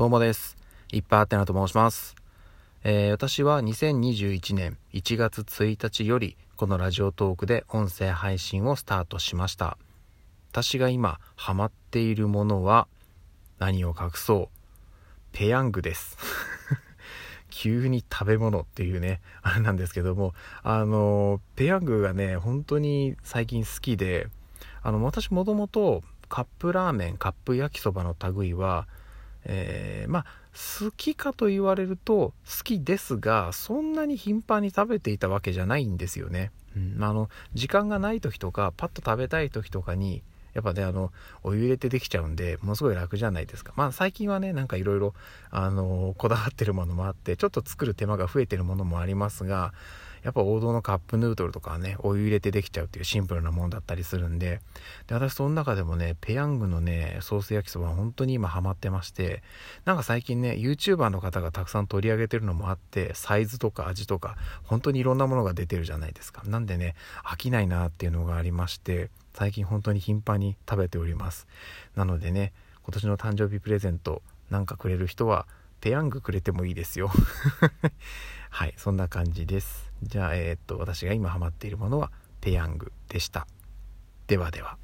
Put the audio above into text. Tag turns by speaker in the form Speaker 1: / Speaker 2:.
Speaker 1: どうもです。いっぱいあてなと申します。えー私は2021年1月1日よりこのラジオトークで音声配信をスタートしました。私が今ハマっているものは何を隠そうペヤングです。急に食べ物っていうね、あれなんですけども、あの、ペヤングがね、本当に最近好きで、あの、私もともとカップラーメン、カップ焼きそばの類は、えーまあ好きかと言われると好きですがそんなに頻繁に食べていたわけじゃないんですよね、うんあ、あの時間がない時とかパッと食べたい時とかにやっぱねあのお湯入れてできちゃうんでものすごい楽じゃないですか。まあ最近はねなんかいろいろあのこだわってるものもあってちょっと作る手間が増えてるものもありますがやっぱ王道のカップヌードルとかはねお湯入れてできちゃうっていうシンプルなものだったりするんで。で私その中でもねペヤングのねソース焼きそばは本当に今ハマってましてなんか最近ね YouTuber の方がたくさん取り上げてるのもあってサイズとか味とか本当にいろんなものが出てるじゃないですか。なんでね飽きないなっていうのがありまして最近本当に頻繁に食べております。なのでね今年の誕生日プレゼントなんかくれる人はペヤングくれてもいいですよ。はいそんな感じです。じゃあえーっと私が今ハマっているものはペヤングでした。ではでは。